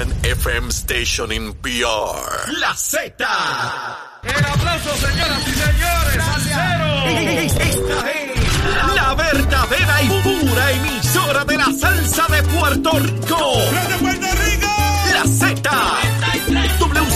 one FM station in PR. La Z. El aplauso, señoras y señores, al cero. Esta es la verdadera y pura emisora de la salsa de Puerto Rico.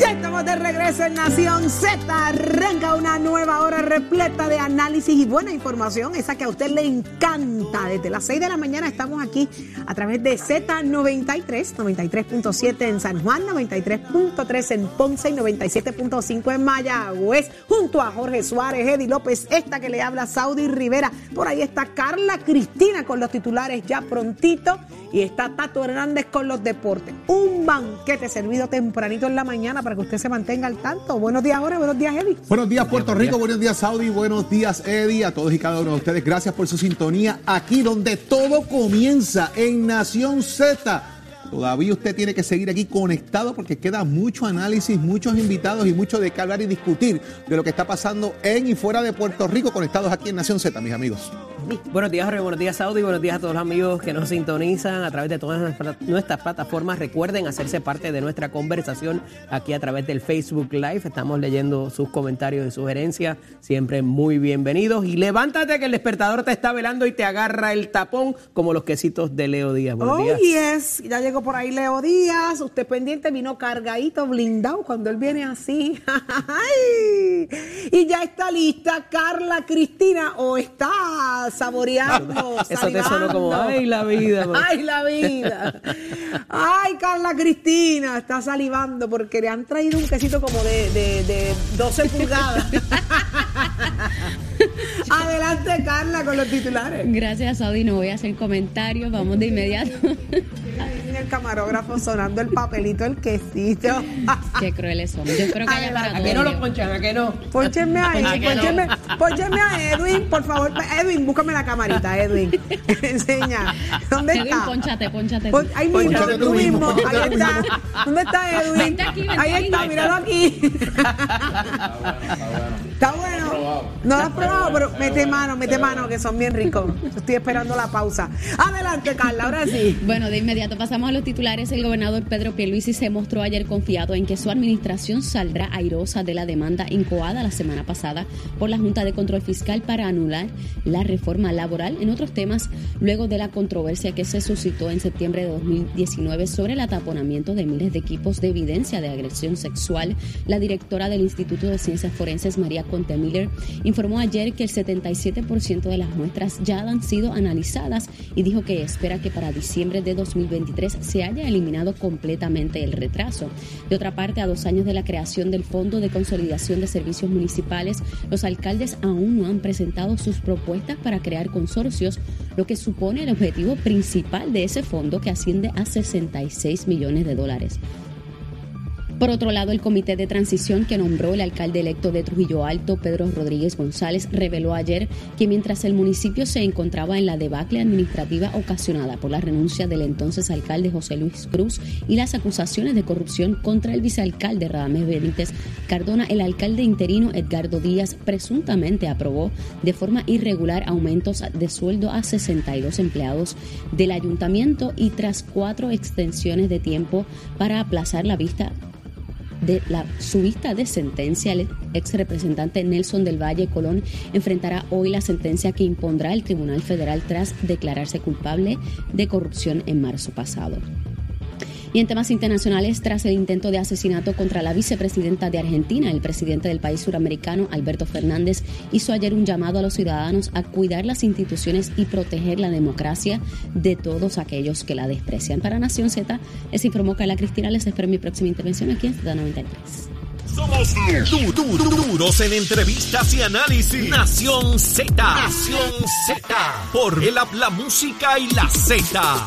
Ya estamos de regreso en Nación Z. Arranca una nueva hora repleta de análisis y buena información, esa que a usted le encanta. Desde las 6 de la mañana estamos aquí a través de Z93, 93.7 en San Juan, 93.3 en Ponce y 97.5 en Mayagüez, junto a Jorge Suárez, Eddie López, esta que le habla Saudi Rivera. Por ahí está Carla Cristina con los titulares ya prontito y está Tato Hernández con los deportes. Un banquete servido tempranito en la mañana para que usted se mantenga al tanto. Buenos días, Jorge. Buenos días, Eddie. Buenos días Puerto Rico, buenos días Saudi, buenos días Eddie, a todos y cada uno de ustedes. Gracias por su sintonía aquí donde todo comienza en Nación Z. Todavía usted tiene que seguir aquí conectado porque queda mucho análisis, muchos invitados y mucho de qué hablar y discutir de lo que está pasando en y fuera de Puerto Rico conectados aquí en Nación Z, mis amigos. Buenos días, Jorge. Buenos días, Saudi. Buenos días a todos los amigos que nos sintonizan a través de todas nuestras- nuestras plataformas. Recuerden hacerse parte de nuestra conversación aquí a través del Facebook Live. Estamos leyendo sus comentarios y sugerencias. Siempre muy bienvenidos. Y levántate que el despertador te está velando y te agarra el tapón como los quesitos de Leo Díaz. Buenos Oh, días. yes. Ya llegó por ahí Leo Díaz. Usted pendiente, vino cargadito, blindado cuando él viene así. Y ya está lista Carla Cristina o está saboreando. Eso te sonó como, salivando. ay, la vida. Ay, la vida. Ay, Carla Cristina está salivando porque le han traído un quesito como de, de, de 12 pulgadas. Adelante, Carla, con los titulares. Gracias, Saudi. No voy a hacer comentarios. Vamos de inmediato. El camarógrafo sonando el papelito, el quesito. Qué crueles son. Yo creo que haya para ¿A que no lo ponchan? ¿A que no? Pónchenme a ¿A no? pónchenme, pónchenme a Edwin, por favor. Edwin, búscame la camarita, Edwin. Enseña. ¿Dónde Edwin, está? ponchate, ponchate. Pon- ahí mismo, Pónchate tú tú mismo, Ahí está. ¿Dónde está Edwin? Vente aquí, vente Ahí está, míralo aquí. Está bueno. No lo has probado, pero mete mano, mete mano, que son bien ricos. Estoy esperando la pausa. Adelante, Carla, ahora sí. Bueno, de inmediato pasamos a los titulares. El gobernador Pedro Pierluisi se mostró ayer confiado en que su administración saldrá airosa de la demanda incoada la semana pasada por la Junta de Control Fiscal para anular la reforma laboral. En otros temas, luego de la controversia que se suscitó en septiembre de 2019 sobre el ataponamiento de miles de equipos de evidencia de agresión sexual, la directora del Instituto de Ciencias Forenses, María Conte Miller, informó ayer que el 77% de las muestras ya han sido analizadas y dijo que espera que para diciembre de 2023 se haya eliminado completamente el retraso. De otra parte, a dos años de la creación del Fondo de Consolidación de Servicios Municipales, los alcaldes aún no han presentado sus propuestas para crear consorcios, lo que supone el objetivo principal de ese fondo que asciende a 66 millones de dólares. Por otro lado, el comité de transición que nombró el alcalde electo de Trujillo Alto, Pedro Rodríguez González, reveló ayer que mientras el municipio se encontraba en la debacle administrativa ocasionada por la renuncia del entonces alcalde José Luis Cruz y las acusaciones de corrupción contra el vicealcalde Radamés Benítez Cardona, el alcalde interino Edgardo Díaz presuntamente aprobó de forma irregular aumentos de sueldo a 62 empleados del ayuntamiento y tras cuatro extensiones de tiempo para aplazar la vista de la su vista de sentencia, el ex representante Nelson del Valle Colón enfrentará hoy la sentencia que impondrá el Tribunal Federal tras declararse culpable de corrupción en marzo pasado. Y en temas internacionales, tras el intento de asesinato contra la vicepresidenta de Argentina, el presidente del país suramericano, Alberto Fernández, hizo ayer un llamado a los ciudadanos a cuidar las instituciones y proteger la democracia de todos aquellos que la desprecian. Para Nación Z, les informó Carla Cristina. Les espero en mi próxima intervención aquí en Z93. Somos du- du- du- duros en entrevistas y análisis. Nación Z. Nación Z. Por el habla música y la Z.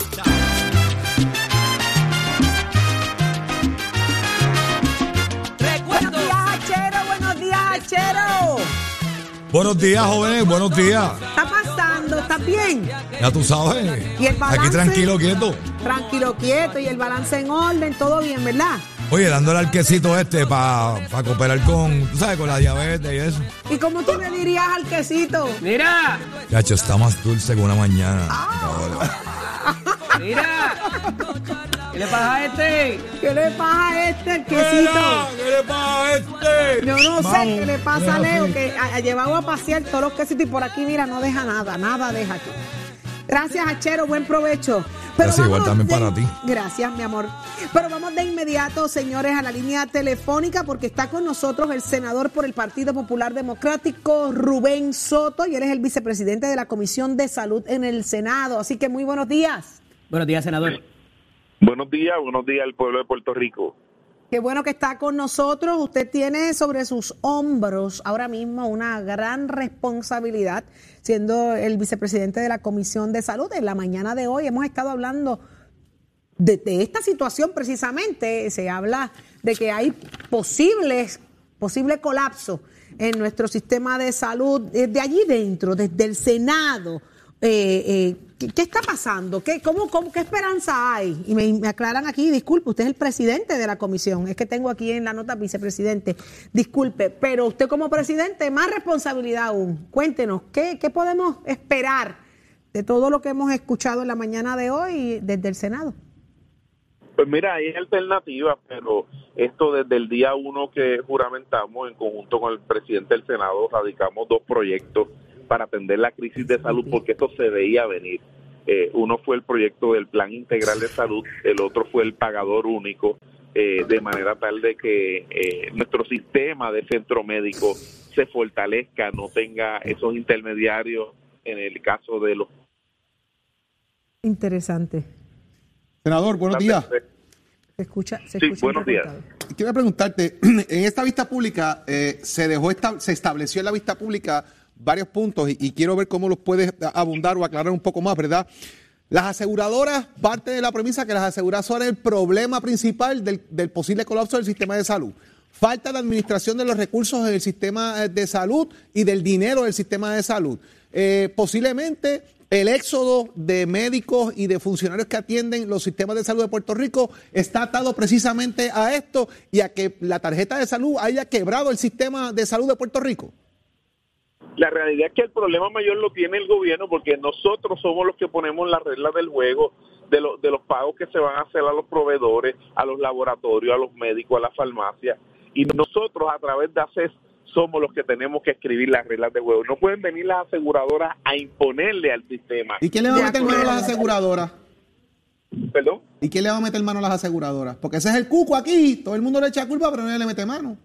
Buenos días, jóvenes, buenos días. ¿Qué está pasando? ¿Estás bien? Ya tú sabes. ¿Y el balance? Aquí tranquilo, quieto. Tranquilo, quieto y el balance en orden, todo bien, ¿verdad? Oye, dándole al quesito este para cooperar con, tú sabes, con la diabetes y eso. ¿Y cómo tú le dirías al quesito? Mira, Chacho, está más dulce que una mañana. mira. ¿Qué le pasa a este? ¿Qué le pasa a este el quesito? ¿Qué le pasa a este? Yo no sé qué le pasa a. Leo, que ha, ha llevado a pasear todos los quesitos y por aquí, mira, no deja nada, nada deja aquí. Gracias, Achero, buen provecho. Gracias, igual también de- para ti. Gracias, mi amor. Pero vamos de inmediato, señores, a la línea telefónica porque está con nosotros el senador por el Partido Popular Democrático, Rubén Soto, y él es el vicepresidente de la Comisión de Salud en el Senado. Así que muy buenos días. Buenos días, senador. Buenos días, buenos días al pueblo de Puerto Rico. Qué bueno que está con nosotros. Usted tiene sobre sus hombros ahora mismo una gran responsabilidad, siendo el vicepresidente de la Comisión de Salud. En la mañana de hoy hemos estado hablando de, esta situación precisamente. Se habla de que hay posibles, posible colapso en nuestro sistema de salud desde allí dentro, desde el Senado. Eh, eh, ¿qué, está pasando? ¿Qué, cómo, cómo- ¿Qué esperanza hay? Y me, me aclaran aquí, disculpe, usted es el presidente de la comisión, es que tengo aquí en la nota vicepresidente, disculpe, pero usted como presidente, más responsabilidad aún. Cuéntenos, ¿qué, qué podemos esperar de todo lo que hemos escuchado en la mañana de hoy desde el Senado? Pues mira, hay alternativas, pero esto desde el día uno que juramentamos en conjunto con el presidente del Senado, radicamos dos proyectos para atender la crisis de salud porque esto se veía venir. Eh, uno fue el proyecto del Plan Integral de Salud, el otro fue el pagador único, eh, de manera tal de que eh, nuestro sistema de centro médico se fortalezca, no tenga esos intermediarios en el caso de los Interesante. Senador, buenos días. Se escucha, se Sí, escucha buenos días. Quiero preguntarte, en esta vista pública eh, se dejó esta- se estableció en la vista pública varios puntos y, quiero ver cómo los puedes abundar o aclarar un poco más, ¿verdad? Las aseguradoras, parte de la premisa que las aseguradoras son el problema principal del, del posible colapso del sistema de salud. Falta de administración de los recursos en el sistema eh, de salud y del dinero del sistema de salud. Eh, posiblemente el éxodo de médicos y de funcionarios que atienden los sistemas de salud de Puerto Rico está atado precisamente a esto y a que la tarjeta de salud haya quebrado el sistema de salud de Puerto Rico. La realidad es que el problema mayor lo tiene el gobierno porque nosotros somos los que ponemos las reglas del juego de, lo- de los pagos que se van a hacer a los proveedores, a los laboratorios, a los médicos, a las farmacias. Y nosotros a través de ACES somos los que tenemos que escribir las reglas del juego. No pueden venir las aseguradoras a imponerle al sistema. ¿Y quién le va a De meter mano a las aseguradoras? ¿Perdón? ¿Y quién le va a meter mano a las aseguradoras? Porque ese es el cuco aquí, todo el mundo le echa culpa, pero nadie le mete mano.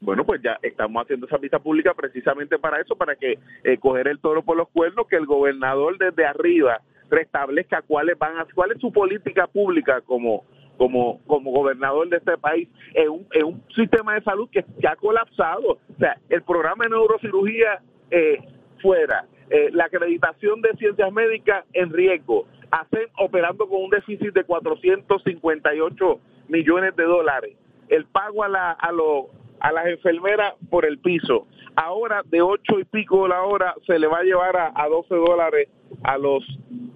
Bueno, pues ya estamos haciendo esa vista pública precisamente para eso, para que eh, coger el toro por los cuernos, que el gobernador desde arriba restablezca cuáles van a, cuál es su política pública como como como gobernador de este país en un, en un sistema de salud que, que ha colapsado. O sea, el programa de neurocirugía eh, fuera, eh, la acreditación de ciencias médicas en riesgo, hacen operando con un déficit de 458 millones de dólares, el pago a la a los a las enfermeras por el piso. Ahora de ocho y pico la hora se le va a llevar a, a 12 dólares a los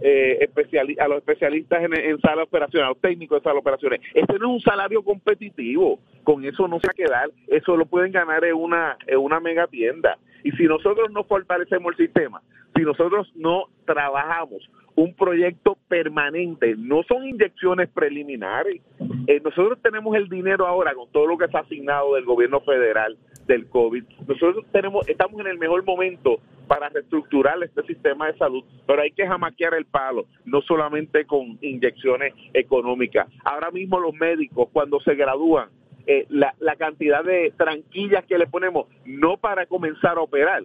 eh, especiali- a los especialistas en, en sala de operaciones, a los técnicos de sala de operaciones. Este no es un salario competitivo, con eso no se va a quedar, eso lo pueden ganar en una, en una mega tienda. Y si nosotros no fortalecemos el sistema, si nosotros no trabajamos un proyecto permanente, no son inyecciones preliminares. Eh, nosotros tenemos el dinero ahora con todo lo que ha asignado del gobierno federal del COVID. Nosotros tenemos, estamos en el mejor momento para reestructurar este sistema de salud, pero hay que jamaquear el palo, no solamente con inyecciones económicas. Ahora mismo los médicos, cuando se gradúan, eh, la, la cantidad de tranquillas que le ponemos, no para comenzar a operar,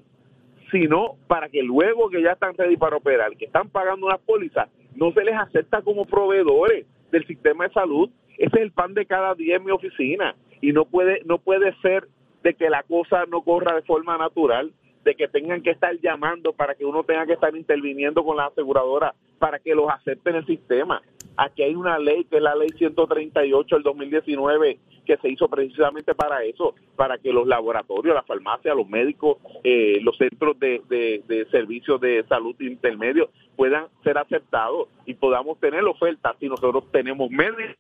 sino para que luego que ya están ready para operar, que están pagando unas pólizas, no se les acepta como proveedores del sistema de salud. Ese es el pan de cada día en mi oficina y no puede no puede ser de que la cosa no corra de forma natural, de que tengan que estar llamando para que uno tenga que estar interviniendo con la aseguradora para que los acepten el sistema. Aquí hay una ley que es la ley 138 del 2019 que se hizo precisamente para eso, para que los laboratorios, las farmacias, los médicos, eh, los centros de, de, servicios de salud intermedios puedan ser aceptados y podamos tener ofertas si nosotros tenemos médicos.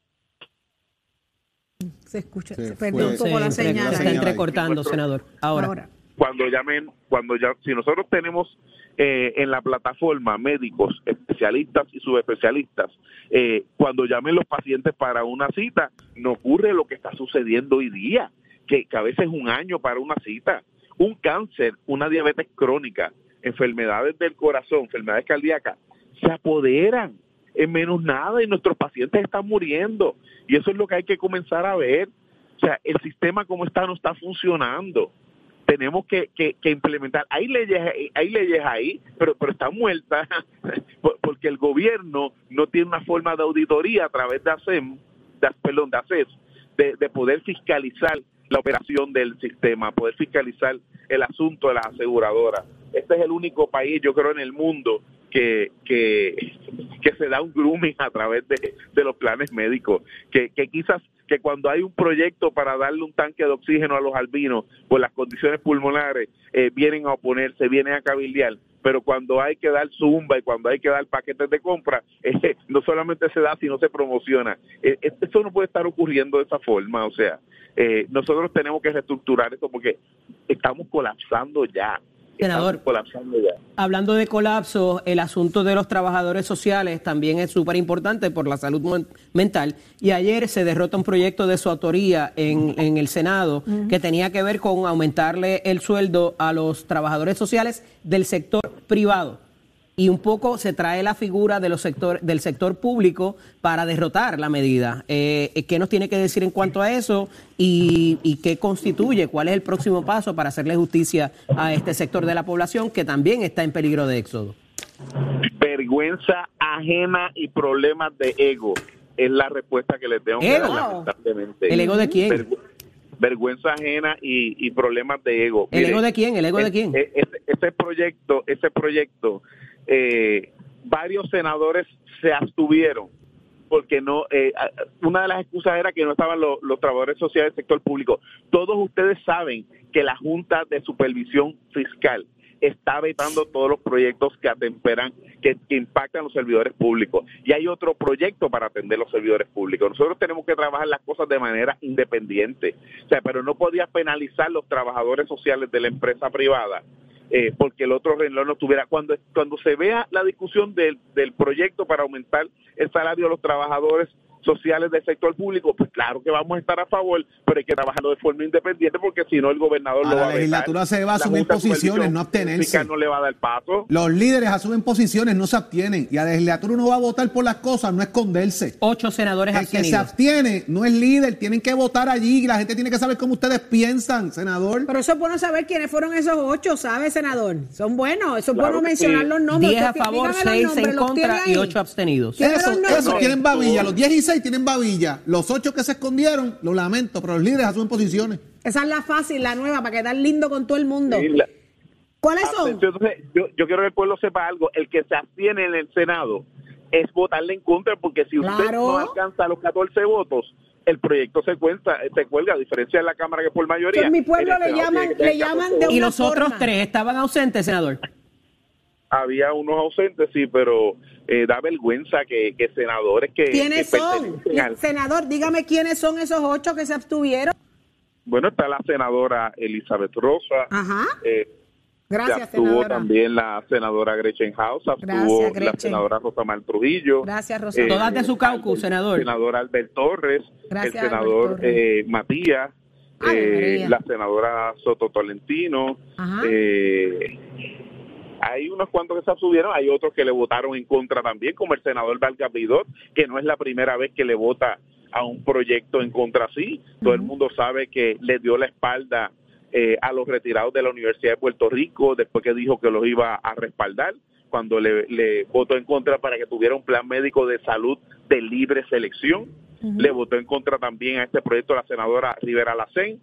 Se escucha, se, perdió un poco la señal. Se está entrecortando, senador. Ahora. Cuando llamen, cuando ya, si nosotros tenemos eh, en la plataforma médicos, especialistas y subespecialistas, eh, cuando llamen los pacientes para una cita, no ocurre lo que está sucediendo hoy día, que, a veces es un año para una cita. Un cáncer, una diabetes crónica, enfermedades del corazón, enfermedades cardíacas, se apoderan en menos nada y nuestros pacientes están muriendo. Y eso es lo que hay que comenzar a ver. O sea, el sistema como está no está funcionando tenemos que, que, implementar. Hay leyes, hay leyes ahí, pero, pero están muertas porque el gobierno no tiene una forma de auditoría a través de ASEM, de, perdón, de ACES, de, de poder fiscalizar la operación del sistema, poder fiscalizar el asunto de las aseguradoras. Este es el único país, yo creo, en el mundo que, que, que se da un grooming a través de, de los planes médicos, que, que quizás que cuando hay un proyecto para darle un tanque de oxígeno a los albinos por las condiciones pulmonares, eh, vienen a oponerse, vienen a cabildear, pero cuando hay que dar zumba y cuando hay que dar paquetes de compra, eh, no solamente se da, sino se promociona. Eh, esto no puede estar ocurriendo de esa forma, o sea, nosotros tenemos que reestructurar esto porque estamos colapsando ya. Senador, hablando de colapso, el asunto de los trabajadores sociales también es súper importante por la salud mental. Y ayer se derrota un proyecto de su autoría en, en el Senado que tenía que ver con aumentarle el sueldo a los trabajadores sociales del sector privado y un poco se trae la figura de los sector, del sector público para derrotar la medida. Eh, ¿Qué nos tiene que decir en cuanto a eso y, y, qué constituye? ¿Cuál es el próximo paso para hacerle justicia a este sector de la población que también está en peligro de éxodo? Vergüenza ajena y problemas de ego es la respuesta que le tengo que dar, lamentablemente. ¿El ego de quién? vergüenza ajena y, problemas de ego. ¿El ego de quién? ¿El ego de quién? Ese proyecto, ese proyecto eh, varios senadores se abstuvieron porque no eh, una de las excusas era que no estaban los, trabajadores sociales del sector público. Todos ustedes saben que la Junta de Supervisión Fiscal está vetando todos los proyectos que atemperan, que, que, impactan a los servidores públicos. Y hay otro proyecto para atender los servidores públicos. Nosotros tenemos que trabajar las cosas de manera independiente. O sea, pero no podía penalizar los trabajadores sociales de la empresa privada eh, porque el otro renglón no tuviera. Cuando, cuando se vea la discusión del, del proyecto para aumentar el salario de los trabajadores sociales del sector público, pues claro que vamos a estar a favor, pero hay que trabajarlo de forma independiente porque si no el gobernador lo va a La legislatura se va a asumir posiciones, no abstenerse. no le va a dar paso. Los líderes asumen posiciones, no se abstienen. Y a la legislatura uno va a votar por las cosas, no esconderse. Ocho senadores El que se abstiene no es líder, tienen que votar allí y la gente tiene que saber cómo ustedes piensan, senador. Pero eso es bueno saber quiénes fueron esos ocho, ¿sabe, senador? Son buenos, eso es bueno mencionar los nombres. Diez a favor, seis en contra y ocho abstenidos. Eso, eso tienen babilla, los diez y seis tienen babilla. Los ocho que se escondieron, lo lamento, pero los líderes asumen posiciones. Esa es la fácil, la nueva, para quedar lindo con todo el mundo. ¿Cuáles son? Entonces, yo, yo quiero que el pueblo sepa algo. El que se abstiene en el Senado es votarle en contra, porque si usted no alcanza los 14 votos, el proyecto se cuenta, se cuelga, a diferencia de la Cámara que por mayoría. En mi pueblo le llaman, le llaman de una Y los otros tres estaban ausentes, senador. Había unos ausentes, sí, pero eh, da vergüenza que, senadores que... ¿Quiénes son? Senador, dígame quiénes son esos ocho que se abstuvieron. Bueno, está la senadora Elizabeth Rosa. Ajá. Eh, Gracias, senadora. también la senadora Gretchen House, estuvo la senadora Rosamar Trujillo. Gracias, Rosamar. Eh, Todas de su caucus, senador. El senador Albert Torres, el senador eh, Matías, la senadora Soto Tolentino. Eh, hay unos cuantos que se abstuvieron, hay otros que le votaron en contra también, como el senador Valga Bidot, que no es la primera vez que le vota a un proyecto en contra sí. Todo el mundo sabe que le dio la espalda eh, a los retirados de la Universidad de Puerto Rico después que dijo que los iba a respaldar cuando le, votó en contra para que tuviera un plan médico de salud de libre selección. Le votó en contra también a este proyecto la senadora Rivera Lacén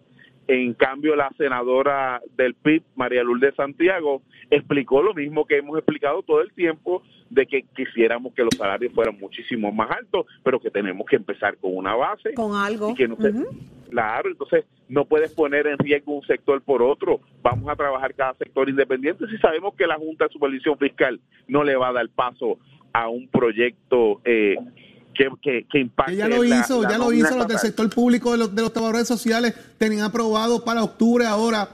En cambio, la senadora del PIB, María Lourdes Santiago, explicó lo mismo que hemos explicado todo el tiempo, de que quisiéramos que los salarios fueran muchísimo más altos, pero que tenemos que empezar con una base. Con algo. Y que no se- Claro, entonces no puedes poner en riesgo un sector por otro. Vamos a trabajar cada sector independiente si sabemos que la Junta de Supervisión Fiscal no le va a dar paso a un proyecto eh, que, que, que impacte. Que ya lo hizo, la ya lo hizo los del sector público de los, de los trabajadores sociales, tenían aprobado para octubre ahora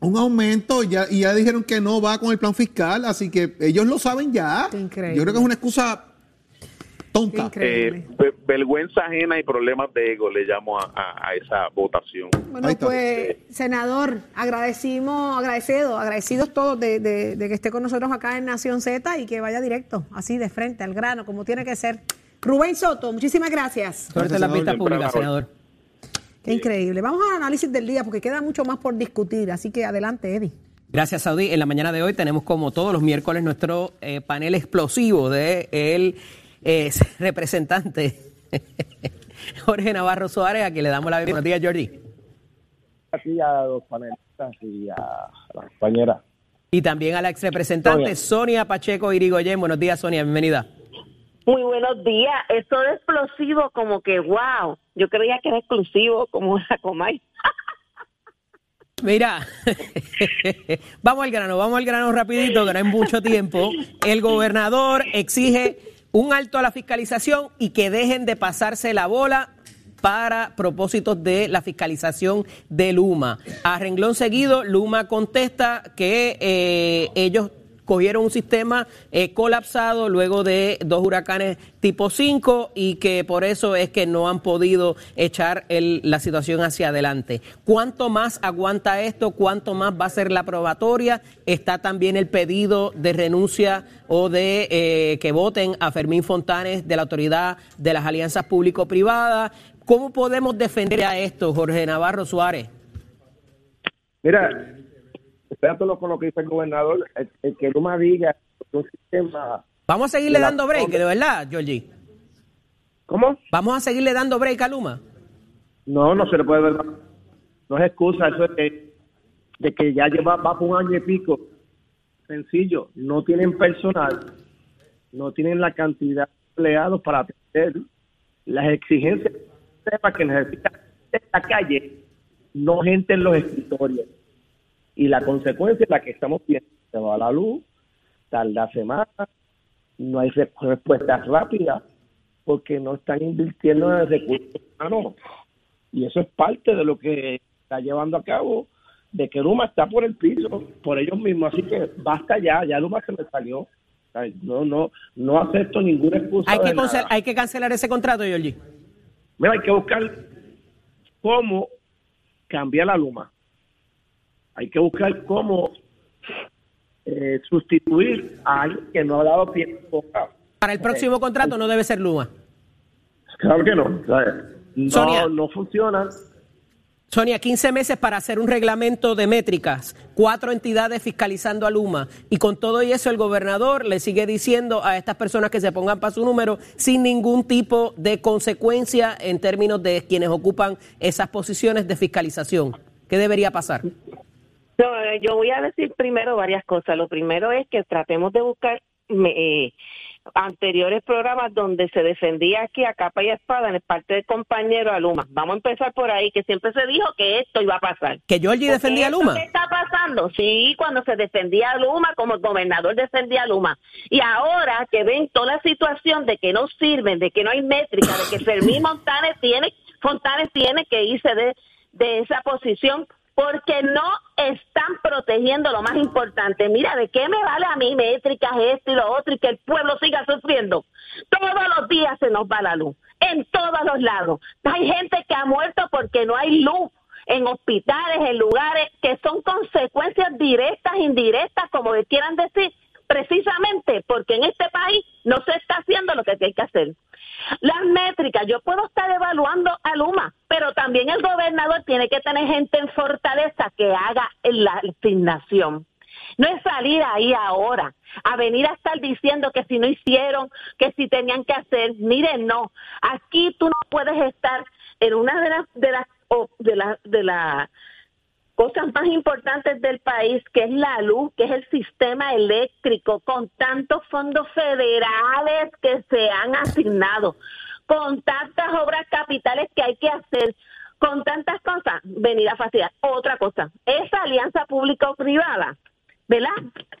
un aumento ya, y ya dijeron que no va con el plan fiscal, así que ellos lo saben ya. Increíble. Yo creo que es una excusa tonta. Increíble. Eh, ve- vergüenza ajena y problemas de ego le llamo a, a- a esa votación. Bueno, pues, senador, agradecimos, agradecidos, agradecidos todos de, de- de que esté con nosotros acá en Nación Z y que vaya directo, así de frente, al grano, como tiene que ser. Rubén Soto, muchísimas gracias. Suerte en las vistas públicas, senador. Qué increíble. Vamos al análisis del día porque queda mucho más por discutir, así que adelante, Eddie. Gracias, Saudi. En la mañana de hoy tenemos, como todos los miércoles, nuestro eh, panel explosivo de el eh, representante Jorge Navarro Suárez, a quien le damos la bienvenida. Buenos días, Jordi. aquí a los panelistas y a la compañera. Y también a la ex representante Sonia. Sonia Pacheco Irigoyen. Buenos días, Sonia, bienvenida. Muy buenos días. Esto de explosivo, como que wow. Yo creía que era exclusivo, como la Comay. Mira, vamos al grano, vamos al grano rapidito, que no hay mucho tiempo. El gobernador exige un alto a la fiscalización y que dejen de pasarse la bola para propósitos de la fiscalización de Luma. A renglón seguido, Luma contesta que eh, ellos cogieron un sistema eh, colapsado luego de dos huracanes tipo 5 y que por eso es que no han podido echar el- la situación hacia adelante. ¿Cuánto más aguanta esto? ¿Cuánto más va a ser la probatoria? Está también el pedido de renuncia o de eh, que voten a Fermín Fontanes de la Autoridad de las Alianzas Público-Privadas. ¿Cómo podemos defender a esto, Jorge Navarro Suárez? Mira, espérate con lo que dice el gobernador, el, el que Luma diga un sistema... Vamos a seguirle dando break, de verdad, Georgie. ¿Cómo? Vamos a seguirle dando break a Luma. No, no se le puede ver. No es excusa eso de, de que ya lleva va por un año y pico. Sencillo, no tienen personal, no tienen la cantidad de empleados para atender las exigencias que necesita en la calle, no gente en los escritorios. Y la consecuencia es la que estamos viendo. Se va la luz, tarda semanas, no hay re- respuestas rápidas porque no están invirtiendo en el recurso humano. Y eso es parte de lo que está llevando a cabo de que Luma está por el piso, por ellos mismos. Así que basta ya, ya Luma se me salió. No, no, no acepto ninguna excusa. Hay que, hay cancelar ese contrato, Georgie. Mira, hay que buscar cómo cambiar la Luma. Hay que buscar cómo eh, sustituir a alguien que no ha dado tiempo. Para el próximo contrato no debe ser Luma. Claro que no. No, Sonia. no funciona. Sonia, 15 meses para hacer un reglamento de métricas, cuatro entidades fiscalizando a Luma. Y con todo y eso, el gobernador le sigue diciendo a estas personas que se pongan para su número sin ningún tipo de consecuencia en términos de quienes ocupan esas posiciones de fiscalización. ¿Qué debería pasar? No, eh, yo voy a decir primero varias cosas. Lo primero es que tratemos de buscar eh, anteriores programas donde se defendía aquí a capa y espada en parte del compañero Aluma. Vamos a empezar por ahí, que siempre se dijo que esto iba a pasar. ¿Que Georgie defendía a Luma? que está pasando? Sí, cuando se defendía a Luma, como el gobernador defendía a Luma. Y ahora que ven toda la situación de que no sirven, de que no hay métrica, de que Fermín Montanes tiene, Fontanes tiene que irse de, de esa posición porque no están protegiendo lo más importante. Mira, ¿de qué me vale a mí métricas, esto y lo otro, y que el pueblo siga sufriendo? Todos los días se nos va la luz, en todos los lados. Hay gente que ha muerto porque no hay luz en hospitales, en lugares que son consecuencias directas, indirectas, como quieran decir, precisamente porque en este país no se está haciendo lo que hay que hacer. Las métricas, yo puedo estar evaluando a Luma, pero también el gobernador tiene que tener gente en fortaleza que haga la asignación. No es salir ahí ahora a venir a estar diciendo que si no hicieron, que si tenían que hacer. Miren, no. Aquí tú no puedes estar en una de las de las de de la cosas más importantes del país, que es la luz, que es el sistema eléctrico, con tantos fondos federales que se han asignado, con tantas obras capitales que hay que hacer, con tantas cosas, venir a facilitar. Otra cosa, esa alianza público-privada, ¿verdad?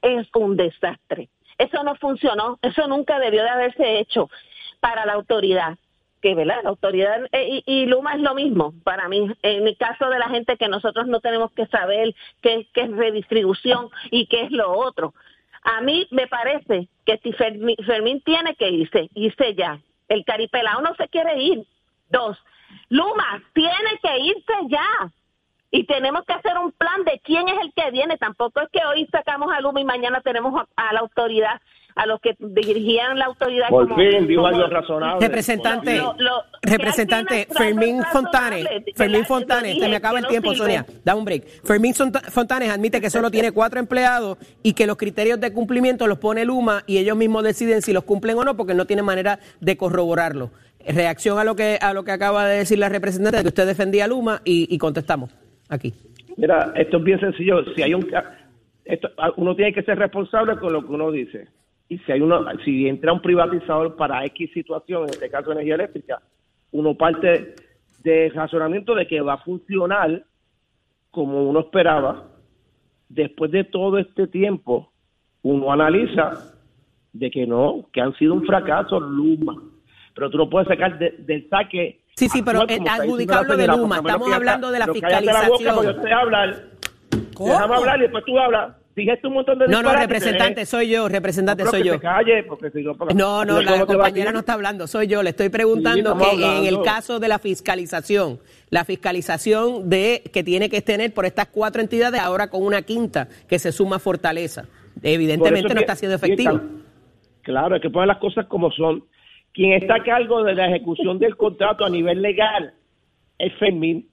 Es un desastre. Eso no funcionó, eso nunca debió de haberse hecho para la autoridad que ¿verdad? la autoridad eh, y, Luma es lo mismo para mí. En el caso de la gente que nosotros no tenemos que saber qué, qué es redistribución y qué es lo otro. A mí me parece que si Fermín, Fermín tiene que irse, irse ya. El caripelao no se quiere ir. Dos, Luma tiene que irse ya. Y tenemos que hacer un plan de quién es el que viene. Tampoco es que hoy sacamos a Luma y mañana tenemos a, a la autoridad a los que dirigían la autoridad. Por como, fin, dijo algo razonable. Representante, Lo- lo- representante Fermín Fontanes, Fermín Fontanes, se me acaba el tiempo. Sonia, da un break. Fermín Fontanes admite que solo tiene cuatro empleados y que los criterios de cumplimiento los pone Luma y ellos mismos deciden si los cumplen o no porque no tienen manera de corroborarlo. Reacción a lo que a lo que acaba de decir la representante, que usted defendía a Luma y, y contestamos aquí. Mira, esto es bien sencillo. Si hay un uno tiene que ser responsable con lo que uno dice. Y si hay uno, si entra un privatizador para X situación, en este caso energía eléctrica, uno parte de razonamiento de que va a funcionar como uno esperaba. Después de todo este tiempo, uno analiza de que no, que han sido un fracaso Luma. Pero tú no puedes sacar de- del saque. Sí, sí, pero, eh, de Luma, estamos hablando de la fiscalización. porque yo sé hablar. Déjame hablar y después tú hablas. Dijiste un montón de No, no, representante, eh. soy yo, representante, soy yo. calle, porque si no... No, no, ¿cómo la compañera no está hablando, soy yo. Le estoy preguntando que en el caso de la fiscalización, la fiscalización de que tiene que tener por estas cuatro entidades, ahora con una quinta que se suma a Fortaleza. Evidentemente no es está siendo sí, efectivo. está- Claro, hay que poner las cosas como son. Quien está a cargo de la ejecución del contrato a nivel legal es Fermín.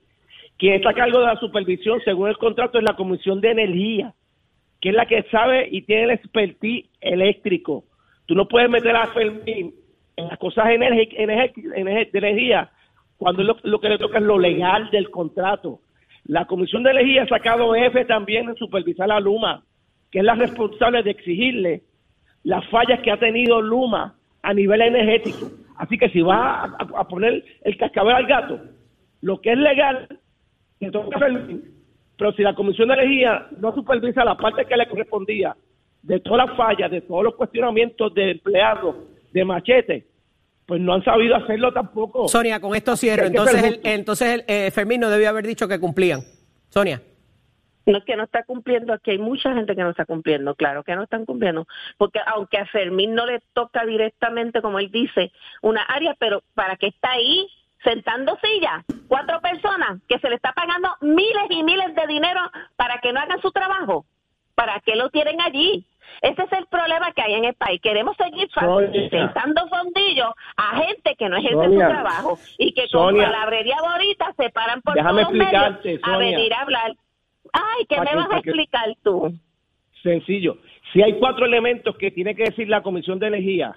Quien está a cargo de la supervisión según el contrato es la Comisión de Energía, que es la que sabe y tiene el expertise eléctrico. Tú no puedes meter a Fermín en las cosas de energía cuando lo, lo que le toca es lo legal del contrato. La Comisión de Energía ha sacado F también en supervisar a Luma, que es la responsable de exigirle las fallas que ha tenido Luma a nivel energético. Así que si va a, poner el cascabel al gato, lo que es legal, Fermín. Pero si la Comisión de Energía no supervisa la parte que le correspondía de todas las fallas, de todos los cuestionamientos de empleados, de machete, pues no han sabido hacerlo tampoco. Sonia, con esto cierro. Entonces, el, entonces el, eh, Fermín no debió haber dicho que cumplían. Sonia. No es que no está cumpliendo, aquí hay mucha gente que no está cumpliendo, claro que no están cumpliendo, porque aunque a Fermín no le toca directamente, como él dice, una área, pero para que está ahí sentando sillas, cuatro personas que se le está pagando miles y miles de dinero para que no hagan su trabajo, ¿para qué lo tienen allí? Ese es el problema que hay en el país. Queremos seguir sentando fondillos a gente que no ejerce Sonia. su trabajo y que con palabrería bonita se paran por todos los medios a venir a hablar. Ay, ¿qué me que- vas a que- explicar tú? Sencillo. Si hay cuatro elementos que tiene que decir la Comisión de Energía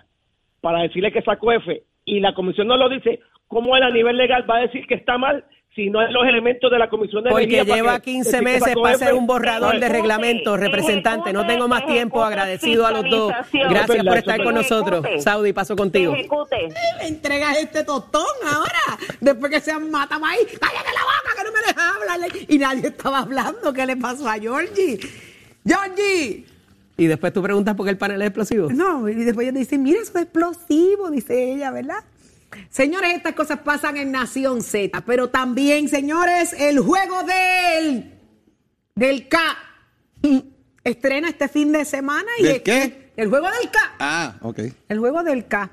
para decirle que sacó F y la Comisión no lo dice, ¿cómo él a nivel legal va a decir que está mal si no es los elementos de la Comisión de Porque Energía? para lleva que 15 decir que meses para hacer un borrador de reglamento, Ejecute, representante. No tengo más tiempo. Agradecido a los dos. Gracias por es estar con nosotros. Saudi, paso contigo. Me entregas este tostón ahora. Después que se mata ahí. ¡Cállate la boca que no me Y nadie estaba hablando. ¿Qué le pasó a Georgie? ¡Georgie! Y después tú preguntas por qué el panel es explosivo. No, y después ella dice, mira, eso es explosivo, dice ella, ¿verdad? Señores, estas cosas pasan en Nación Z, pero también, señores, el juego del, del K estrena este fin de semana. Y ¿Del es- qué? El juego del K. Ah, ok. El juego del K.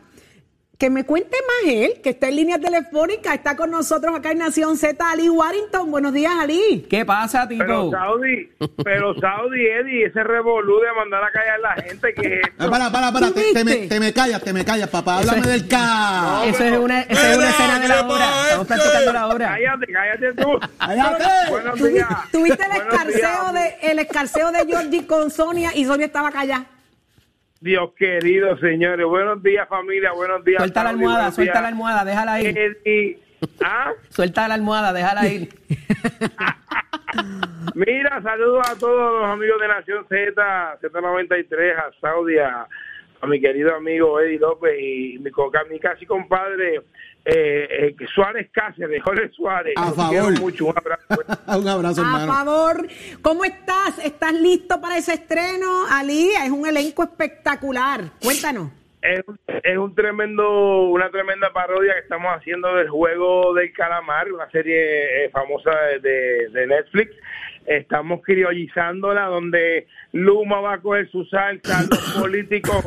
Que me cuente más él, que está en línea telefónica, está con nosotros acá en Nación Z, Ali Warrington. Buenos días, Ali. ¿Qué pasa, Pero tipo? Saudi, pero Saudi, Eddie, ese revolú de mandar a callar a la gente que es Ah, para, para, para, ¿Tú te, te me, te me callas, te me callas, papá. Háblame del K. Eso es una, eso es una escena de la obra. Estamos practicando la obra. Cállate, cállate tú. Cállate. Buenos días. Tuviste el escarceo, días. de, el escarceo de Georgie con Sonia y Sonia estaba callada. Dios querido, señores. Buenos días, familia. Buenos días. Suelta la Saudi, almohada, buenos suelta días. la almohada, déjala ir. Eddie. ¿Ah? Suelta la almohada, déjala ir. Mira, saludos a todos los amigos de Nación Z, Z93, a Saudia, a mi querido amigo Eddie López y mi, mi casi compadre eh, eh, Suárez Cáceres, Jorge Suárez. A favor. mucho, un abrazo. Un abrazo, A favor. ¿Cómo estás? ¿Estás listo para ese estreno, Ali? Es un elenco espectacular. Cuéntanos. Es, es un tremendo, una tremenda parodia que estamos haciendo del juego del calamar, una serie eh, famosa de, de- de Netflix. Estamos criollizándola donde Luma va a coger su salsa, los políticos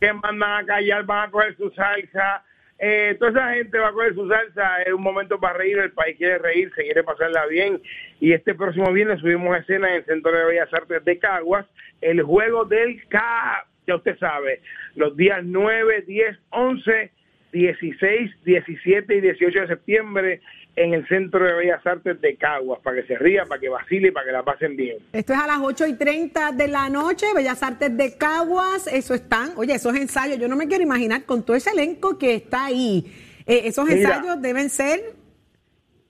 que mandan a callar van a coger su salsa. Eh, toda esa gente va a coger su salsa, es un momento para reír, el país quiere reírse, quiere pasarla bien. Y este próximo viernes subimos escena en el Centro de Bellas Artes de Caguas, el juego del K, ya usted sabe, los días 9, 10, 11, 16, 17 y 18 de septiembre en el Centro de Bellas Artes de Caguas, para que se rían, para que vacilen y para que la pasen bien. Esto es a las 8 y 30 de la noche, Bellas Artes de Caguas, eso están, oye, esos ensayos, yo no me quiero imaginar con todo ese elenco que está ahí. Eh, esos Mira. ensayos deben ser,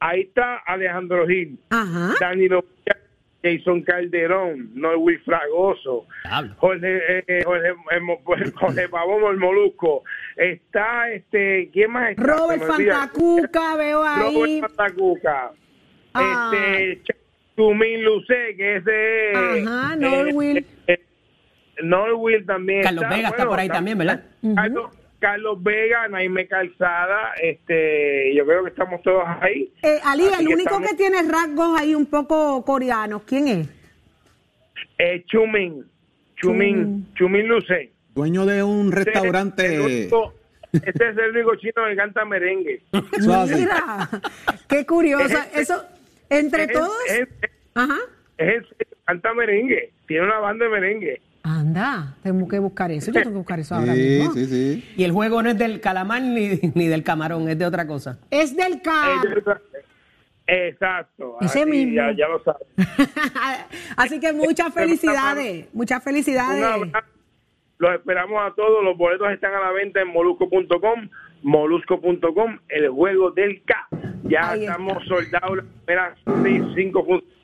Ahí está Alejandro Gil, ajá, Danilo Jason Calderón, Noel Fragoso, Jorge, eh, Jorge, eh, Jorge Pavón el Molusco, está este, ¿quién más está? Robert. Fantacuca, veo ahí. Robert Fantacuca, Ah. este, Tumín Lucé, que es de... Ajá, eh, Norwil. eh, eh, también Carlos Vega está por ahí también, ¿verdad? Carlos, Carlos Vega, Naime Calzada, este, yo creo que estamos todos ahí. Eh, Ali, Así el que único estamos- que tiene rasgos ahí un poco coreanos, ¿quién es? Eh, Chumín, Chumín, Chumín Lucé. Dueño de un Este restaurante. único- Este es el único chino que canta merengue. Mira, qué curiosa. Es- Eso, entre es- todos. es- Ajá. Es canta merengue. Tiene una banda de merengue. Anda, tengo que buscar eso. Yo tengo que buscar eso ahora Sí, mismo. sí, sí. Y el juego no es del calamar ni, ni del camarón, es de otra cosa. Es del K. Exacto. Ese Así, mismo. Ya, ya lo sabes. Así que muchas felicidades. Muchas felicidades. Los esperamos a todos. Los boletos están a la venta en molusco.com. Molusco.com, el juego del K. Ya Ahí está. estamos soldados las primeras seis, cinco funciones.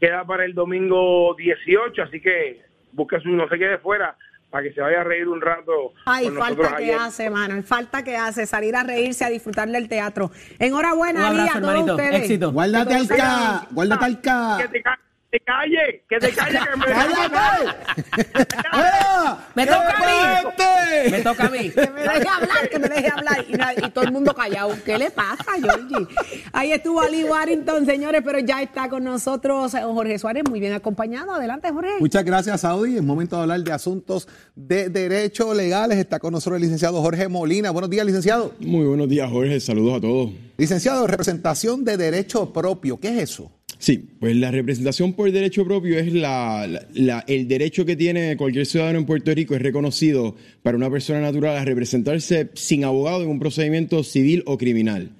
Queda para el domingo 18, así que busque su no se quede fuera para que se vaya a reír un rato. Ay, falta que ayer. hace, mano. Falta que hace salir a reírse, a disfrutar del teatro. Enhorabuena, Un abrazo, a todos hermanito. ustedes. Éxito. Guárdate al K. Guárdate al K. Que te, ca- te calle, que te calle, que me ¡Cállate! ¡Ah! Me ¡Qué toca a mí. Me toca a mí. Que me deje hablar, que me deje hablar. Y, na- y todo el mundo callado. ¿Qué le pasa, Georgie? Ahí estuvo Ali Warrington, señores, pero ya está con nosotros eh, Jorge Suárez, muy bien acompañado. Adelante, Jorge. Muchas gracias, Saudi. Es momento de hablar de asuntos de derecho legales. Está con nosotros el licenciado Jorge Molina. Buenos días, licenciado. Muy buenos días, Jorge. Saludos a todos. Licenciado, representación de derecho propio. ¿Qué es eso? Sí, pues la representación por derecho propio es la, el derecho que tiene cualquier ciudadano en Puerto Rico, es reconocido para una persona natural a representarse sin abogado en un procedimiento civil o criminal.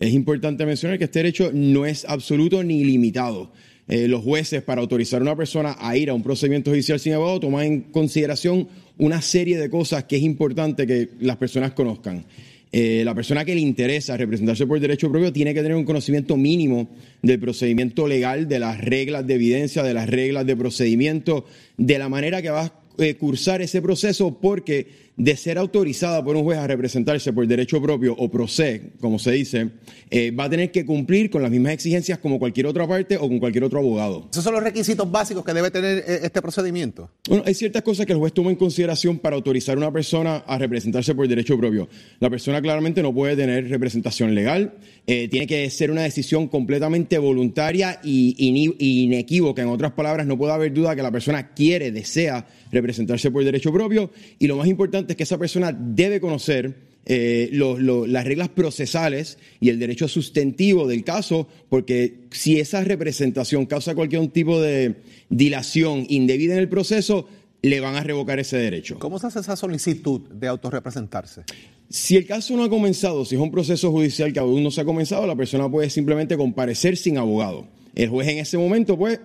Es importante mencionar que este derecho no es absoluto ni limitado. Eh, los jueces, para autorizar a una persona a ir a un procedimiento judicial sin abogado, toman en consideración una serie de cosas que es importante que las personas conozcan. Eh, la persona que le interesa representarse por derecho propio tiene que tener un conocimiento mínimo del procedimiento legal, de las reglas de evidencia, de las reglas de procedimiento, de la manera que va a eh, cursar ese proceso, porque de ser autorizada por un juez a representarse por derecho propio o proced, como se dice, eh, va a tener que cumplir con las mismas exigencias como cualquier otra parte o con cualquier otro abogado. Esos son los requisitos básicos que debe tener eh, este procedimiento. Bueno, hay ciertas cosas que el juez toma en consideración para autorizar a una persona a representarse por derecho propio. La persona claramente no puede tener representación legal, eh, tiene que ser una decisión completamente voluntaria y inequívoca. En otras palabras, no puede haber duda que la persona quiere, desea representarse por derecho propio y lo más importante es que esa persona debe conocer eh, lo- lo- las reglas procesales y el derecho sustentivo del caso, porque si esa representación causa cualquier tipo de dilación indebida en el proceso, le van a revocar ese derecho. ¿Cómo se hace esa solicitud de autorrepresentarse? Si el caso no ha comenzado, si es un proceso judicial que aún no se ha comenzado, la persona puede simplemente comparecer sin abogado. El juez en ese momento, pues,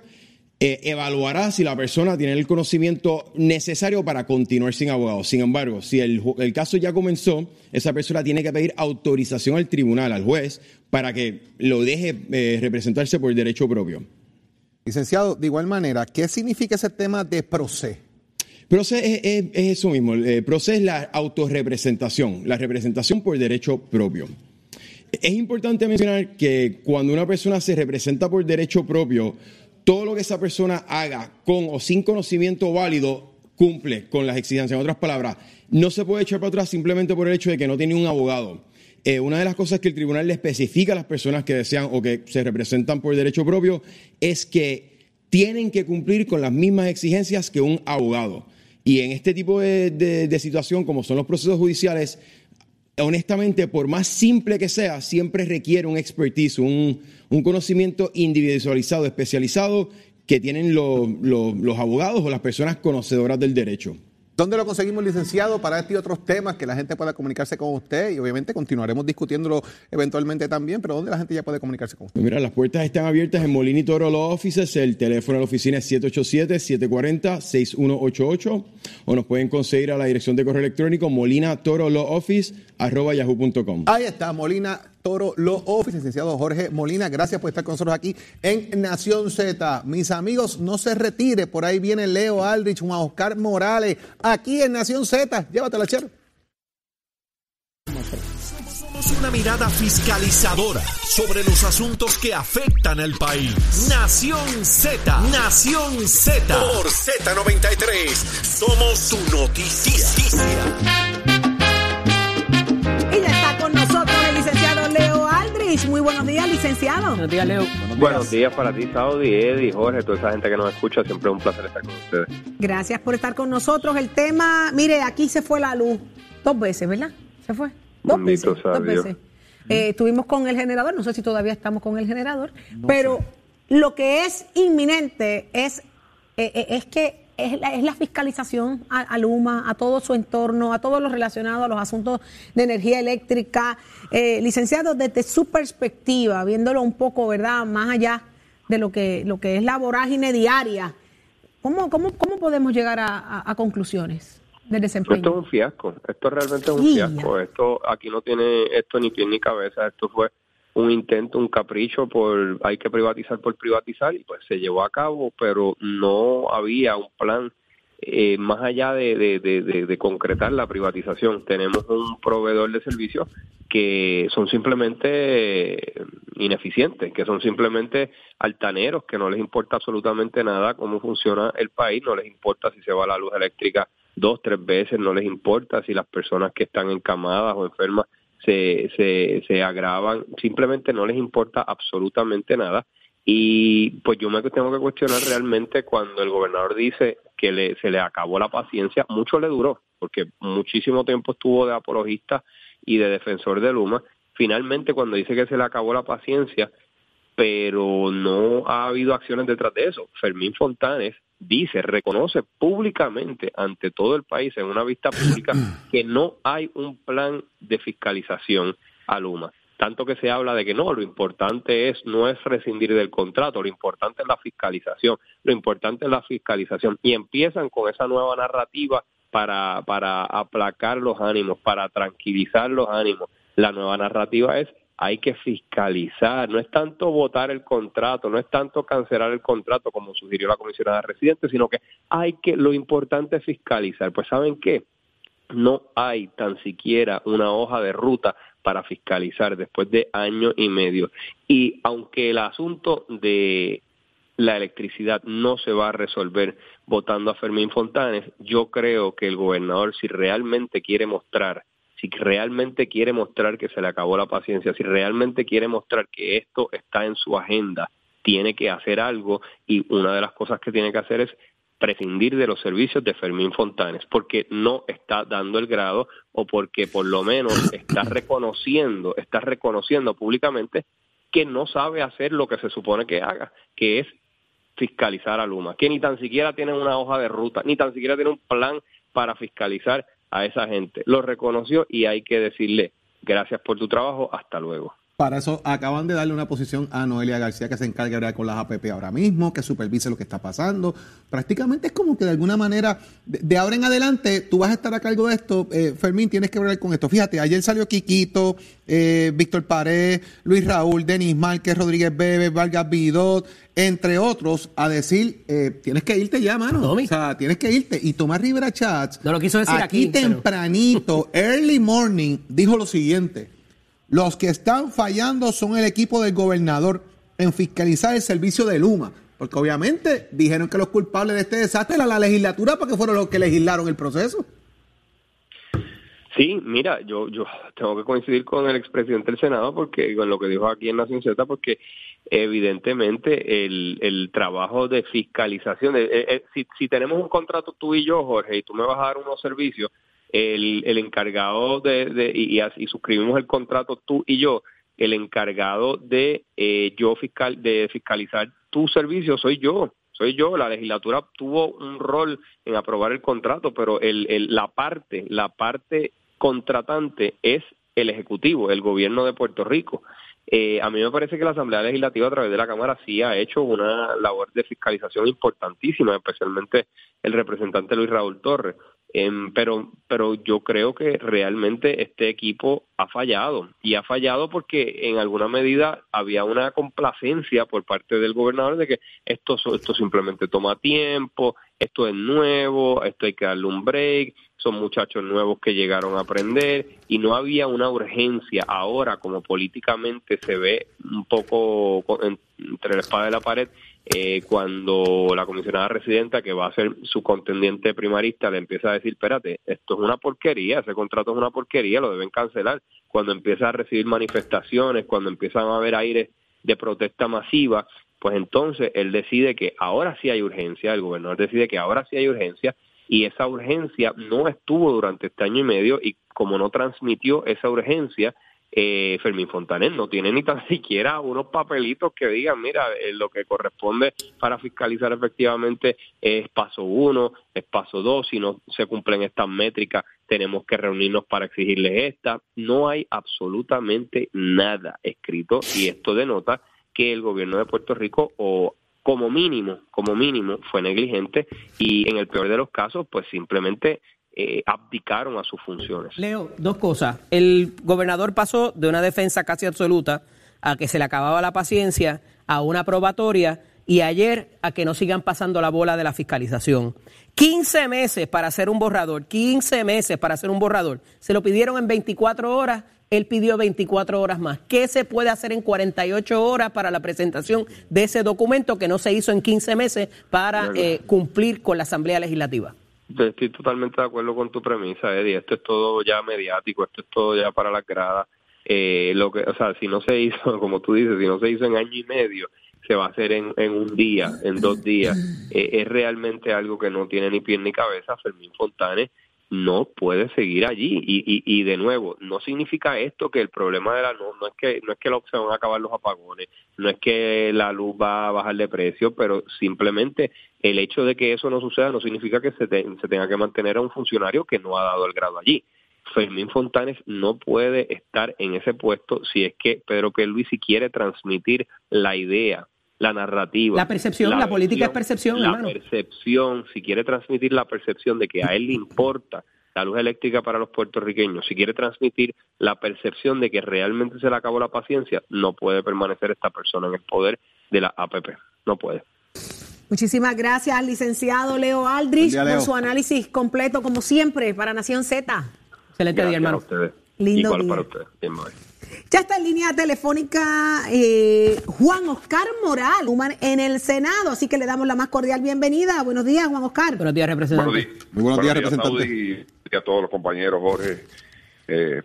eh, evaluará si la persona tiene el conocimiento necesario para continuar sin abogado. Sin embargo, si el, caso ya comenzó, esa persona tiene que pedir autorización al tribunal, al juez, para que lo deje eh, representarse por derecho propio. Licenciado, de igual manera, ¿qué significa ese tema de proceso? Proces es, es- es eso mismo. El proceso es la autorrepresentación, la representación por derecho propio. Es importante mencionar que cuando una persona se representa por derecho propio, todo lo que esa persona haga con o sin conocimiento válido cumple con las exigencias. En otras palabras, no se puede echar para atrás simplemente por el hecho de que no tiene un abogado. Eh, una de las cosas que el tribunal le especifica a las personas que desean o que se representan por derecho propio es que tienen que cumplir con las mismas exigencias que un abogado. Y en este tipo de, de- de situación, como son los procesos judiciales, honestamente, por más simple que sea, siempre requiere un expertise, un, un conocimiento individualizado, especializado, que tienen lo- lo- los abogados o las personas conocedoras del derecho. ¿Dónde lo conseguimos, licenciado, para este y otros temas que la gente pueda comunicarse con usted? Y obviamente continuaremos discutiéndolo eventualmente también, pero ¿dónde la gente ya puede comunicarse con usted? Mira, las puertas están abiertas en Molina y Toro Law Offices. El teléfono de la oficina es 787-740-6188 o nos pueden conseguir a la dirección de correo electrónico molina toro law office arroba yahoo.com. Ahí está, Molina Toro Law Office, licenciado Jorge Molina. Gracias por estar con nosotros aquí en Nación Z. Mis amigos, no se retire. Por ahí viene Leo Aldrich, Juan Oscar Morales, aquí en Nación Z. Llévatela, Chero. Somos una mirada fiscalizadora sobre los asuntos que afectan al país. Nación Z, Nación Z. Por Z93, somos su noticia. Muy buenos días, licenciado. Buenos días, Leo. Buenos días para ti, Saudi, Eddie, Jorge, toda esa gente que nos escucha. Siempre es un placer estar con ustedes. Gracias por estar con nosotros. El tema, mire, aquí se fue la luz dos veces, ¿verdad? Se fue. Dos Bendito veces. Dos veces. Eh, estuvimos con el generador, no sé si todavía estamos con el generador, pero lo que es inminente es, eh, eh, es que es la, es la fiscalización a, a Luma, a todo su entorno, a todo lo relacionado a los asuntos de energía eléctrica. Eh, licenciado, desde su perspectiva, viéndolo un poco, ¿verdad? Más allá de lo que, lo que es la vorágine diaria, ¿cómo, cómo, cómo podemos llegar a, a- a conclusiones del desempeño? Esto es un fiasco. Esto realmente es un fiasco. Esto aquí no tiene esto ni pie ni cabeza. Esto fue un intento, un capricho por hay que privatizar por privatizar y pues se llevó a cabo, pero no había un plan eh, más allá de, de, concretar la privatización. Tenemos un proveedor de servicios que son simplemente eh, ineficientes, que son simplemente altaneros, que no les importa absolutamente nada cómo funciona el país, no les importa si se va la luz eléctrica dos, tres veces, no les importa si las personas que están encamadas o enfermas se, se, se agravan, simplemente no les importa absolutamente nada. Y pues yo me tengo que cuestionar realmente cuando el gobernador dice que le, se le acabó la paciencia, mucho le duró, porque muchísimo tiempo estuvo de apologista y de defensor de Luma. Finalmente, cuando dice que se le acabó la paciencia, pero no ha habido acciones detrás de eso. Fermín Fontanes dice, reconoce públicamente ante todo el país en una vista pública que no hay un plan de fiscalización a Luma. Tanto que se habla de que no, lo importante es no es rescindir del contrato, lo importante es la fiscalización, lo importante es la fiscalización y empiezan con esa nueva narrativa para para aplacar los ánimos, para tranquilizar los ánimos. La nueva narrativa es hay que fiscalizar, no es tanto votar el contrato, no es tanto cancelar el contrato como sugirió la comisionada residente, sino que hay que, lo importante es fiscalizar. Pues ¿saben qué? No hay tan siquiera una hoja de ruta para fiscalizar después de año y medio. Y aunque el asunto de la electricidad no se va a resolver votando a Fermín Fontanes, yo creo que el gobernador, si realmente quiere mostrar si realmente quiere mostrar que se le acabó la paciencia, si realmente quiere mostrar que esto está en su agenda, tiene que hacer algo y una de las cosas que tiene que hacer es prescindir de los servicios de Fermín Fontanes porque no está dando el grado o porque por lo menos está reconociendo, está reconociendo públicamente que no sabe hacer lo que se supone que haga, que es fiscalizar a Luma, que ni tan siquiera tiene una hoja de ruta, ni tan siquiera tiene un plan para fiscalizar a esa gente. Lo reconoció y hay que decirle gracias por tu trabajo, hasta luego. Para eso acaban de darle una posición a Noelia García que se encarga de hablar con las APP ahora mismo, que supervise lo que está pasando. Prácticamente es como que de alguna manera, de, de ahora en adelante, tú vas a estar a cargo de esto. Eh, Fermín, tienes que hablar con esto. Fíjate, ayer salió Quiquito, eh, Víctor Pared, Luis Raúl, Denis Márquez, Rodríguez Bebe, Vargas Bidot, entre otros, a decir, eh, tienes que irte ya, mano. O sea, tienes que irte. Y Tomás Rivera Chats, No lo quiso decir aquí, tempranito, early morning, dijo lo siguiente. Los que están fallando son el equipo del gobernador en fiscalizar el servicio de Luma. Porque obviamente dijeron que los culpables de este desastre era la legislatura porque fueron los que legislaron el proceso. Sí, mira, yo yo tengo que coincidir con el expresidente del Senado porque con lo que dijo aquí en Nación Z porque evidentemente el, el trabajo de fiscalización, eh, eh, si, si tenemos un contrato tú y yo, Jorge, y tú me vas a dar unos servicios, el, el encargado de, de y, y suscribimos el contrato tú y yo, el encargado de eh, yo fiscal de fiscalizar tu servicio soy yo, soy yo. La legislatura tuvo un rol en aprobar el contrato, pero el, el- la parte, la parte contratante es el ejecutivo, el gobierno de Puerto Rico. Eh, a mí me parece que la Asamblea Legislativa a través de la Cámara sí ha hecho una labor de fiscalización importantísima, especialmente el representante Luis Raúl Torres. Em, pero, pero yo creo que realmente este equipo ha fallado y ha fallado porque en alguna medida había una complacencia por parte del gobernador de que esto, esto simplemente toma tiempo, esto es nuevo, esto hay que darle un break, son muchachos nuevos que llegaron a aprender y no había una urgencia. Ahora como políticamente se ve un poco co- en- entre la espada y la pared eh, cuando la comisionada residenta que va a ser su contendiente primarista le empieza a decir, espérate, esto es una porquería, ese contrato es una porquería, lo deben cancelar. Cuando empieza a recibir manifestaciones, cuando empiezan a haber aires de protesta masiva, pues entonces él decide que ahora sí hay urgencia, el gobernador decide que ahora sí hay urgencia y esa urgencia no estuvo durante este año y medio y como no transmitió esa urgencia, eh, Fermín Fontanet no tiene ni tan siquiera unos papelitos que digan, mira, eh, lo que corresponde para fiscalizar efectivamente es paso uno, es paso dos, si no se cumplen estas métricas tenemos que reunirnos para exigirles esta. No hay absolutamente nada escrito y esto denota que el gobierno de Puerto Rico o como mínimo, como mínimo fue negligente y en el peor de los casos pues simplemente eh, abdicaron a sus funciones. Leo, dos cosas. El gobernador pasó de una defensa casi absoluta a que se le acababa la paciencia, a una probatoria y ayer a que no sigan pasando la bola de la fiscalización. 15 meses para hacer un borrador, 15 meses para hacer un borrador. Se lo pidieron en 24 horas, él pidió 24 horas más. ¿Qué se puede hacer en 48 horas para la presentación de ese documento que no se hizo en 15 meses para eh, cumplir con la Asamblea Legislativa? Estoy totalmente de acuerdo con tu premisa, Eddie. Esto es todo ya mediático, esto es todo ya para las gradas. Eh, lo que, o sea, si no se hizo, como tú dices, si no se hizo en año y medio, se va a hacer en, en un día, en dos días. Eh, es realmente algo que no tiene ni pie ni cabeza. Fermín Fontanes no puede seguir allí. Y, y, y de nuevo no significa esto que el problema de la no, no es que no es que se van a acabar los apagones no es que la luz va a bajar de precio pero simplemente el hecho de que eso no suceda no significa que se, te- tenga que mantener a un funcionario que no ha dado el grado allí. Fermín Fontanes no puede estar en ese puesto si es que Pedro Pierluisi quiere transmitir la idea la narrativa La percepción, la política es percepción, la hermano. percepción, si quiere transmitir la percepción de que a él le importa la luz eléctrica para los puertorriqueños, si quiere transmitir la percepción de que realmente se le acabó la paciencia, no puede permanecer esta persona en el poder de la APP. No puede. Muchísimas gracias, licenciado Leo Aldrich, día, Leo. por su análisis completo, como siempre, para Nación Z. Excelente Gracias a ustedes. Lindo Igual día. para ustedes. Bien. Ya está en línea telefónica eh, Juan Oscar Moral, human- en el Senado, así que le damos la más cordial bienvenida. Buenos días, Juan Oscar. Buenos días, Buenos días. Muy buenos días, representante. Saudi, y a todos los compañeros, Jorge. Eh,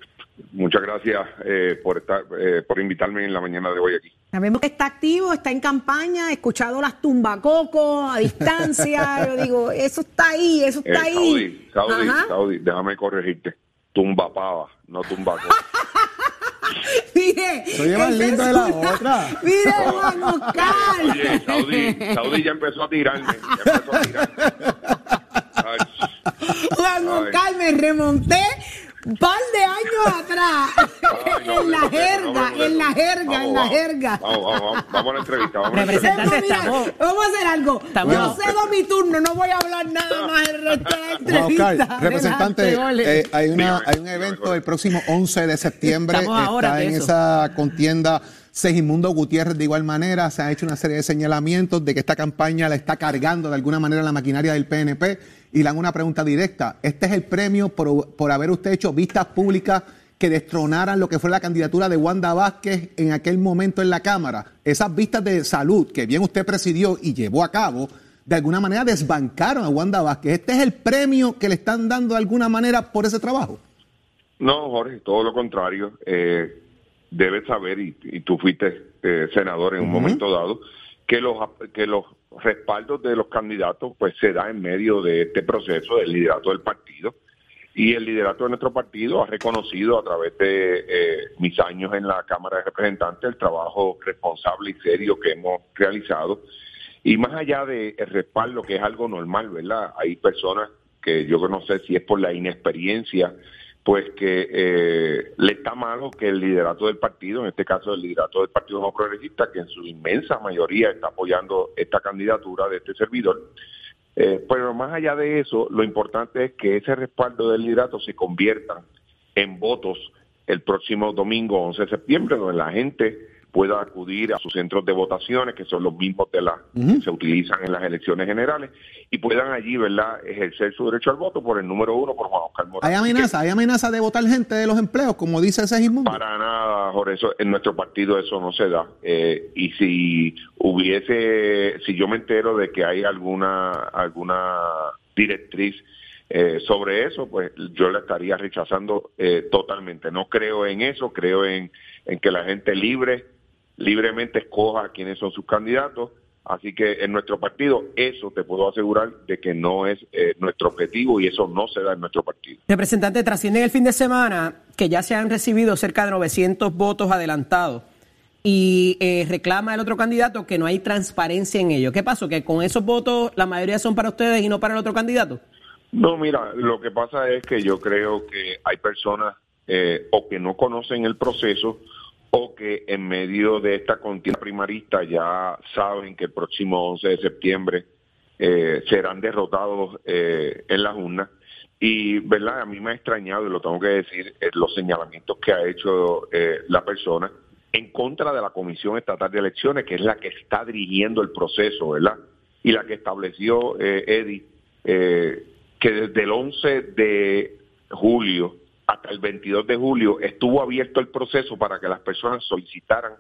muchas gracias eh, por estar, eh, por invitarme en la mañana de hoy aquí. Sabemos que está activo, está en campaña, he escuchado las tumbacocos a distancia. Yo digo, eso está ahí, eso Eh, está ahí. Saudi, Saudi, déjame corregirte. Tumba pava, no tumba Mire, Se oye más lindo de la una- otra. Mire, Juan Oscar. Oye, Saudi, Saudi ya empezó a tirarme. Ya empezó a tirarme. Ay, Juan. Oscar, me remonté par de años atrás Ay, no, en la no jerga, en la jerga, Vamos, en la jerga. Vamos, vamos, vamos, vamos a la entrevista. Vamos a la entrevista. Representante, Mira, estamos- Vamos a hacer algo. Estamos- Yo cedo mi turno, no voy a hablar nada más el resto de la entrevista. Oscar, representante, eh, hay, una, Dígame, hay un evento el próximo 11 de septiembre. Estamos ahora está en eso. esa contienda Segismundo Gutiérrez de igual manera. Se han hecho una serie de señalamientos de que esta campaña la está cargando de alguna manera la maquinaria del PNP. Y le hago una pregunta directa. ¿Este es el premio por, por haber usted hecho vistas públicas que destronaran lo que fue la candidatura de Wanda Vázquez en aquel momento en la Cámara? Esas vistas de salud que bien usted presidió y llevó a cabo, de alguna manera desbancaron a Wanda Vázquez. ¿Este es el premio que le están dando de alguna manera por ese trabajo? No, Jorge, todo lo contrario. Eh, debes saber, y, y tú fuiste eh, senador en un momento dado, que los, que los respaldos de los candidatos pues se da en medio de este proceso del liderato del partido. Y el liderato de nuestro partido ha reconocido a través de eh, mis años en la Cámara de Representantes el trabajo responsable y serio que hemos realizado. Y más allá del respaldo, que es algo normal, ¿verdad? Hay personas que yo no sé si es por la inexperiencia, pues que eh, le está malo que el liderato del partido, en este caso el liderato del Partido No Progresista, que en su inmensa mayoría está apoyando esta candidatura de este servidor, eh, pero más allá de eso, lo importante es que ese respaldo del liderato se convierta en votos el próximo domingo 11 de septiembre, donde la gente pueda acudir a sus centros de votaciones, que son los mismos de la que se utilizan en las elecciones generales, y puedan allí, ¿verdad?, ejercer su derecho al voto por el número uno, por Juan Oscar Morales. ¿Hay amenaza? ¿Hay amenaza de votar gente de los empleos, como dice Segismundo? Para nada, Jorge, eso, en nuestro partido eso no se da. Eh, y si hubiese, si yo me entero de que hay alguna, alguna directriz eh, sobre eso, pues yo la estaría rechazando eh, totalmente. No creo en eso, creo en, en que la gente libre, libremente escoja quiénes son sus candidatos. Así que en nuestro partido eso te puedo asegurar de que no es eh, nuestro objetivo y eso no se da en nuestro partido. Representante, trasciende en el fin de semana que ya se han recibido cerca de 900 votos adelantados y eh, reclama el otro candidato que no hay transparencia en ello. ¿Qué pasó? ¿Que con esos votos la mayoría son para ustedes y no para el otro candidato? No, mira, lo que pasa es que yo creo que hay personas eh, o que no conocen el proceso o que en medio de esta contienda primarista ya saben que el próximo 11 de septiembre eh, serán derrotados eh, en las urnas. Y, ¿verdad? A mí me ha extrañado, y lo tengo que decir, eh, los señalamientos que ha hecho eh, la persona en contra de la Comisión Estatal de Elecciones, que es la que está dirigiendo el proceso, ¿verdad? Y la que estableció Eddie, que desde el 11 de julio hasta el 22 de julio estuvo abierto el proceso para que las personas solicitaran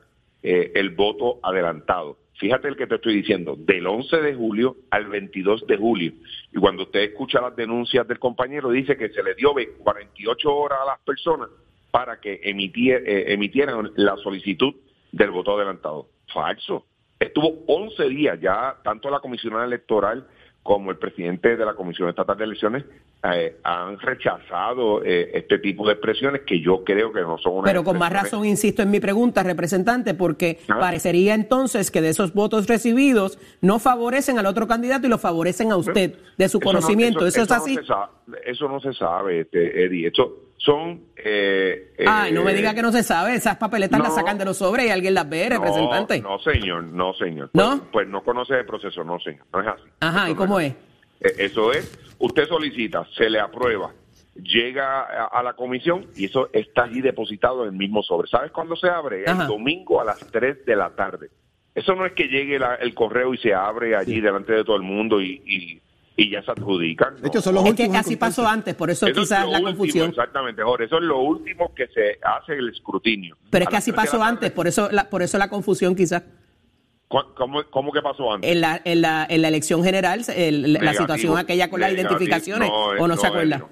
eh, el voto adelantado. Fíjate el que te estoy diciendo, del 11 de julio al 22 de julio. Y cuando usted escucha las denuncias del compañero, dice que se le dio 48 horas a las personas para que eh, emitieran la solicitud del voto adelantado. Falso. Estuvo 11 días ya, tanto la comisionada electoral como el presidente de la Comisión Estatal de Elecciones eh, han rechazado eh, este tipo de expresiones que yo creo que no son una Pero con más razón insisto en mi pregunta, representante, porque Ah. parecería entonces que de esos votos recibidos no favorecen al otro candidato y lo favorecen a usted, de su Eso no- conocimiento. ¿Eso, es no así? se eso no se sabe, este, Eddie. Eso son... Eh, Ay, no me eh, diga que no se sabe. Esas papeletas las no. sacan de los sobres y alguien las ve, representante. No, no, señor, no, señor. ¿No? Pues, pues no conoce el proceso, no, señor. No es así. Ajá, ¿y cómo es? Eh, Eso es, usted solicita, se le aprueba, llega a, a la comisión y eso está allí depositado en el mismo sobre. ¿Sabes cuándo se abre? Ajá. El domingo a las 3 de la tarde. Eso no es que llegue la- el correo y se abre allí delante de todo el mundo y, y, y ya se adjudican. De hecho, son los Es que últimos así pasó antes, por eso, Eso es quizás la último, confusión. Exactamente, Jorge. Eso es lo último que se hace el escrutinio. Pero es que así pasó antes, por eso la, por eso la confusión quizás. ¿Cu- ¿Cómo, cómo que pasó antes? En la, en la, en la elección general, el- la situación aquella con las identificaciones, No, ¿o no, se Eddie, acuerda? no.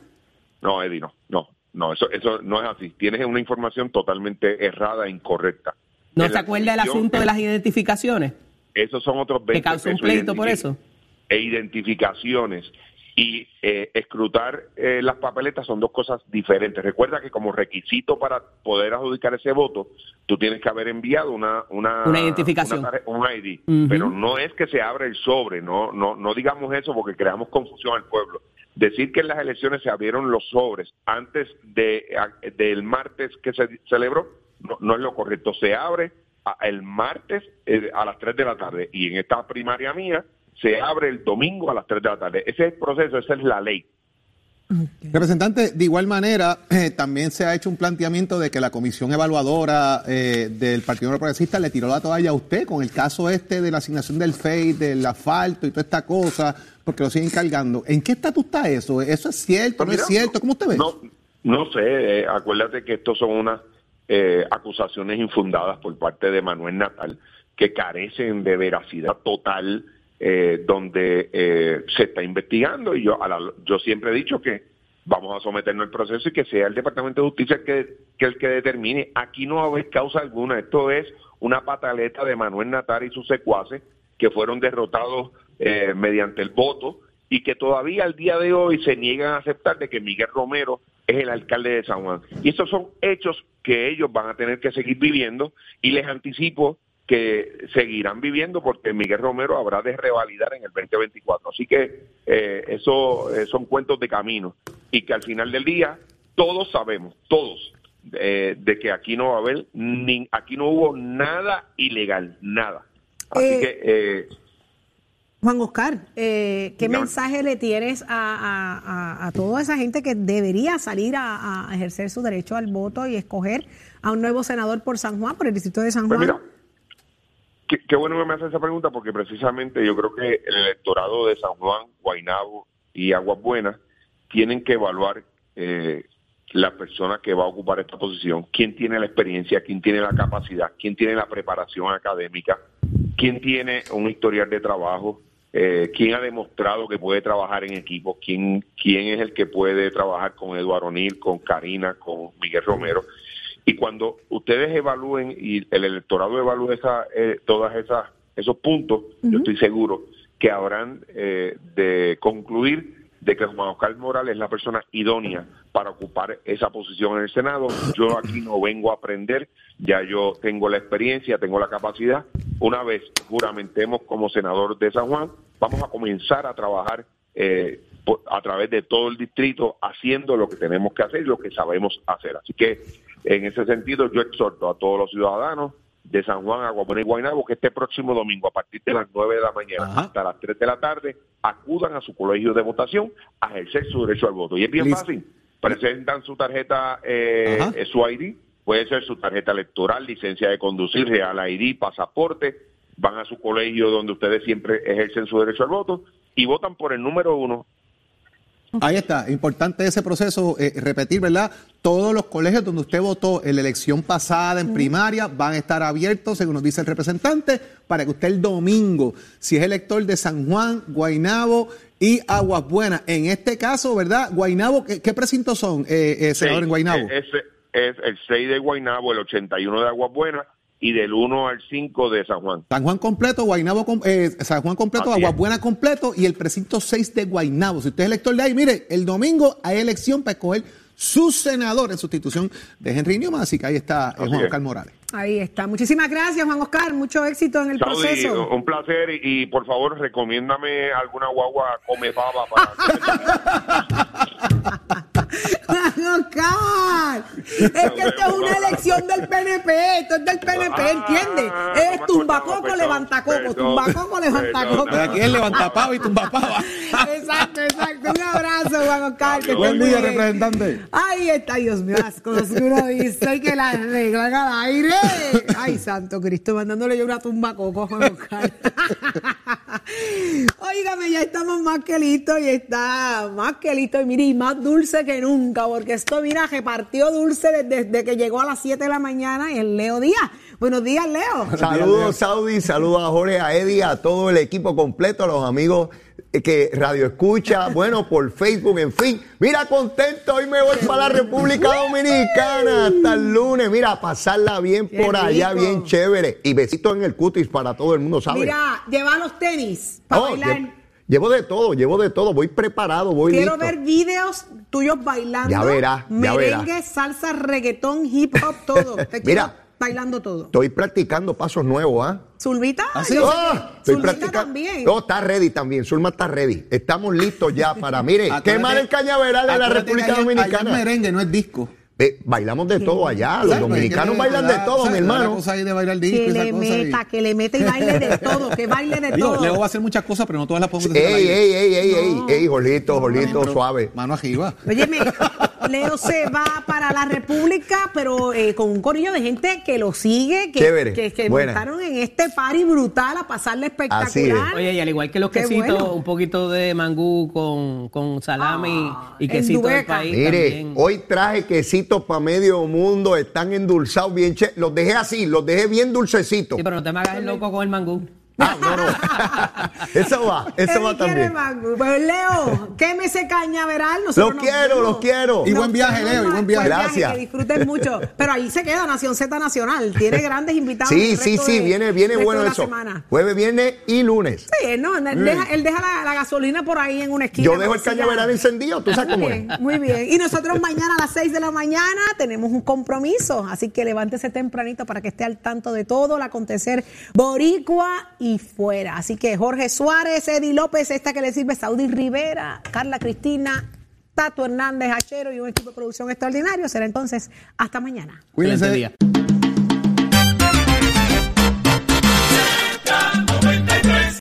No, Eddie, no, no, no, eso, eso no es así. Tienes una información totalmente errada e incorrecta. ¿No En se acuerda del comisión, asunto de las identificaciones? Esos son otros 20 Que causó un pleito por eso. E identificaciones y eh, escrutar eh, las papeletas son dos cosas diferentes. Recuerda que como requisito para poder adjudicar ese voto, tú tienes que haber enviado una una, Una identificación. una un ID, pero no es que se abre el sobre, no no no digamos eso porque creamos confusión al pueblo. Decir que en las elecciones se abrieron los sobres antes de del martes que se celebró no, no es lo correcto. Se abre a- el martes eh, a las 3 de la tarde y en esta primaria mía se abre el domingo a las 3 de la tarde. Ese es el proceso, esa es la ley. Representante, de igual manera, eh, también se ha hecho un planteamiento de que la comisión evaluadora eh, del Partido Nuevo Progresista le tiró la toalla a usted con el caso este de la asignación del FEI, del asfalto y toda esta cosa, porque lo siguen cargando. ¿En qué estatus está eso? ¿Eso es cierto? ¿No Pues es mira, cierto? ¿Cómo usted ve? No, no sé, eh, acuérdate que estos son unas eh, acusaciones infundadas por parte de Manuel Natal que carecen de veracidad total, eh, donde eh, se está investigando y yo, a la- yo siempre he dicho que vamos a someternos al proceso y que sea el Departamento de Justicia el que, el que determine. Aquí no va a haber causa alguna, esto es una pataleta de Manuel Natal y sus secuaces que fueron derrotados eh, mediante el voto y que todavía al día de hoy se niegan a aceptar de que Miguel Romero es el alcalde de San Juan. Y estos son hechos que ellos van a tener que seguir viviendo y les anticipo que seguirán viviendo porque Miguel Romero habrá de revalidar en el 2024. Así que eh, eso eh, son cuentos de camino y que al final del día todos sabemos, todos, eh, de que aquí no va a haber, ni, aquí no hubo nada ilegal, nada. Así Eh, que eh, Juan Oscar, eh, ¿qué Dígame. mensaje le tienes a, a- a- a toda esa gente que debería salir a, a ejercer su derecho al voto y escoger a un nuevo senador por San Juan, por el distrito de San Pues Juan? mira, qué, bueno que me hace esa pregunta porque precisamente yo creo que el electorado de San Juan, Guaynabo y Aguas Buenas tienen que evaluar eh, la persona que va a ocupar esta posición, quién tiene la experiencia, quién tiene la capacidad, quién tiene la preparación académica, quién tiene un historial de trabajo, eh, quién ha demostrado que puede trabajar en equipo, quién, quién es el que puede trabajar con Eduardo O'Neill, con Karina, con Miguel Romero. Y cuando ustedes evalúen y el electorado evalúe esa, eh, todas esas esos puntos, yo estoy seguro que habrán eh, de concluir de que Juan Oscar Morales es la persona idónea para ocupar esa posición en el Senado. Yo aquí no vengo a aprender, ya yo tengo la experiencia, tengo la capacidad. Una vez juramentemos como senador de San Juan, vamos a comenzar a trabajar eh, a través de todo el distrito haciendo lo que tenemos que hacer y lo que sabemos hacer. Así que en ese sentido yo exhorto a todos los ciudadanos de San Juan, Aguabuena y Guaynabo que este próximo domingo a partir de las 9 de la mañana hasta las 3 de la tarde acudan a su colegio de votación a ejercer su derecho al voto. Y es bien fácil, presentan su tarjeta, eh, eh, su ID, puede ser su tarjeta electoral, licencia de conducir, real ID, pasaporte, van a su colegio donde ustedes siempre ejercen su derecho al voto y votan por el número uno Ahí está, importante ese proceso, eh, repetir, ¿verdad? Todos los colegios donde usted votó en la elección pasada en primaria van a estar abiertos, según nos dice el representante, para que usted el domingo, si es elector de San Juan, Guainabo y Aguas Buenas, en este caso, ¿verdad? Guainabo, ¿qué, qué precintos son, eh, eh, senador, en Guainabo? Ese es el 6 de Guaynabo, el 81 de Aguas Buenas y del 1 al 5 de San Juan. San Juan completo, Guainabo, eh, San Juan completo. Buenas completo y el precinto 6 de Guainabo. Si usted es elector de ahí, mire, el domingo hay elección para escoger su senador en sustitución de Henry Newman, así que ahí está eh, Así Juan es. Oscar Morales. Ahí está. Muchísimas gracias, Juan Oscar. Mucho éxito en el Saudi, proceso. un placer y, y, por favor recomiéndame alguna guagua come baba para Juan Oscar, es que esto es una elección del PNP, esto es del PNP, ¿entiendes? Es tumbacoco, levantacoco, tumbacoco, levantacoco. De aquí es levantapavo y tumbapava. Exacto, exacto. Un abrazo, Juan Oscar. que Buen día, representante. Ay, está, Dios mío, las cosas que uno dice y que las arreglan al aire. Ay, santo Cristo, mandándole yo una tumba coco a Juan Oscar. Óigame, ya estamos más que listos y está más que listo y mire, y más dulce que nunca, porque esto, mira, repartió dulce desde, desde que llegó a las 7 de la mañana y el Leo Díaz. Buenos días, Leo. Saludos, Saudi, saludos a Jorge, a Eddie, a todo el equipo completo, a los amigos que Radio Escucha, bueno, por Facebook, en fin. Mira, contento, hoy me voy para la República Dominicana hasta el lunes. Mira, pasarla bien Qué por allá, rico. bien chévere. Y besitos en el cutis para todo el mundo, ¿sabes? Mira, lleva los tenis para Oh, bailar. Lle- llevo de todo, llevo de todo. Voy preparado, voy Quiero listo. ver videos tuyos bailando. Ya verá, ya Merengue, verá. salsa, reggaetón, hip hop, todo. Te quiero Mira. bailando todo. Estoy practicando pasos nuevos, ¿ah? ¿Zulvita? ¿Así? Yo sé Ah, que estoy Zulvita practicando. también. No, está ready también. Zulma está ready. Estamos listos ya para, mire, Acuérdate- quemar el cañaveral de la República Dominicana. merengue, no es disco. Eh, bailamos de todo allá. Los Exacto, dominicanos bailan de da- todo, ¿sabes? mi hermano. cosa ahí de bailar disco Que esa le cosa meta, que le meta y baile de todo, que baile de Digo, todo. Leo va a hacer muchas cosas, pero no todas las podemos decir Ey, ey, ey, ey, ey, ey, Jorlito, Jorlito, Pero, suave. Mano arriba. Óyeme, Leo se va para la República, pero eh, con un corillo de gente que lo sigue, que, Chévere, que, montaron en este party brutal a pasarle espectacular. Oye, y al igual que los Qué quesitos, bueno. un poquito de mangú con, con salami y quesito del endueca. país Mire, también. hoy traje quesitos para medio mundo, están endulzados bien che. Los dejé así, los dejé bien dulcecitos. Sí, pero no te me hagas el loco con el mangú. Eso va, eso va Él quiere también. mango. Pues Leo, queme ese cañaveral. nosotros Los quiero, vemos. los quiero. Y buen viaje, Leo, y buen viaje. Gracias. Que disfruten mucho. Pero ahí se queda Nación Z Nacional. Tiene grandes invitados. Sí, sí, sí, de- viene, viene bueno eso. semana. Jueves, viernes y lunes. Sí, no, él deja, él deja la, la gasolina por ahí en una esquina. Yo dejo el cañaveral encendido, tú sabes cómo Muy es. bien, muy bien. Y nosotros mañana a las 6 de la mañana tenemos un compromiso, así que levántese tempranito para que esté al tanto de todo el acontecer boricua y fuera. Así que Jorge Suárez, Eddie López, esta que le sirve Saudi Rivera, Carla Cristina, Tato Hernández Hachero y un equipo de producción extraordinario. Será entonces hasta mañana. Cuídense. Excelente día.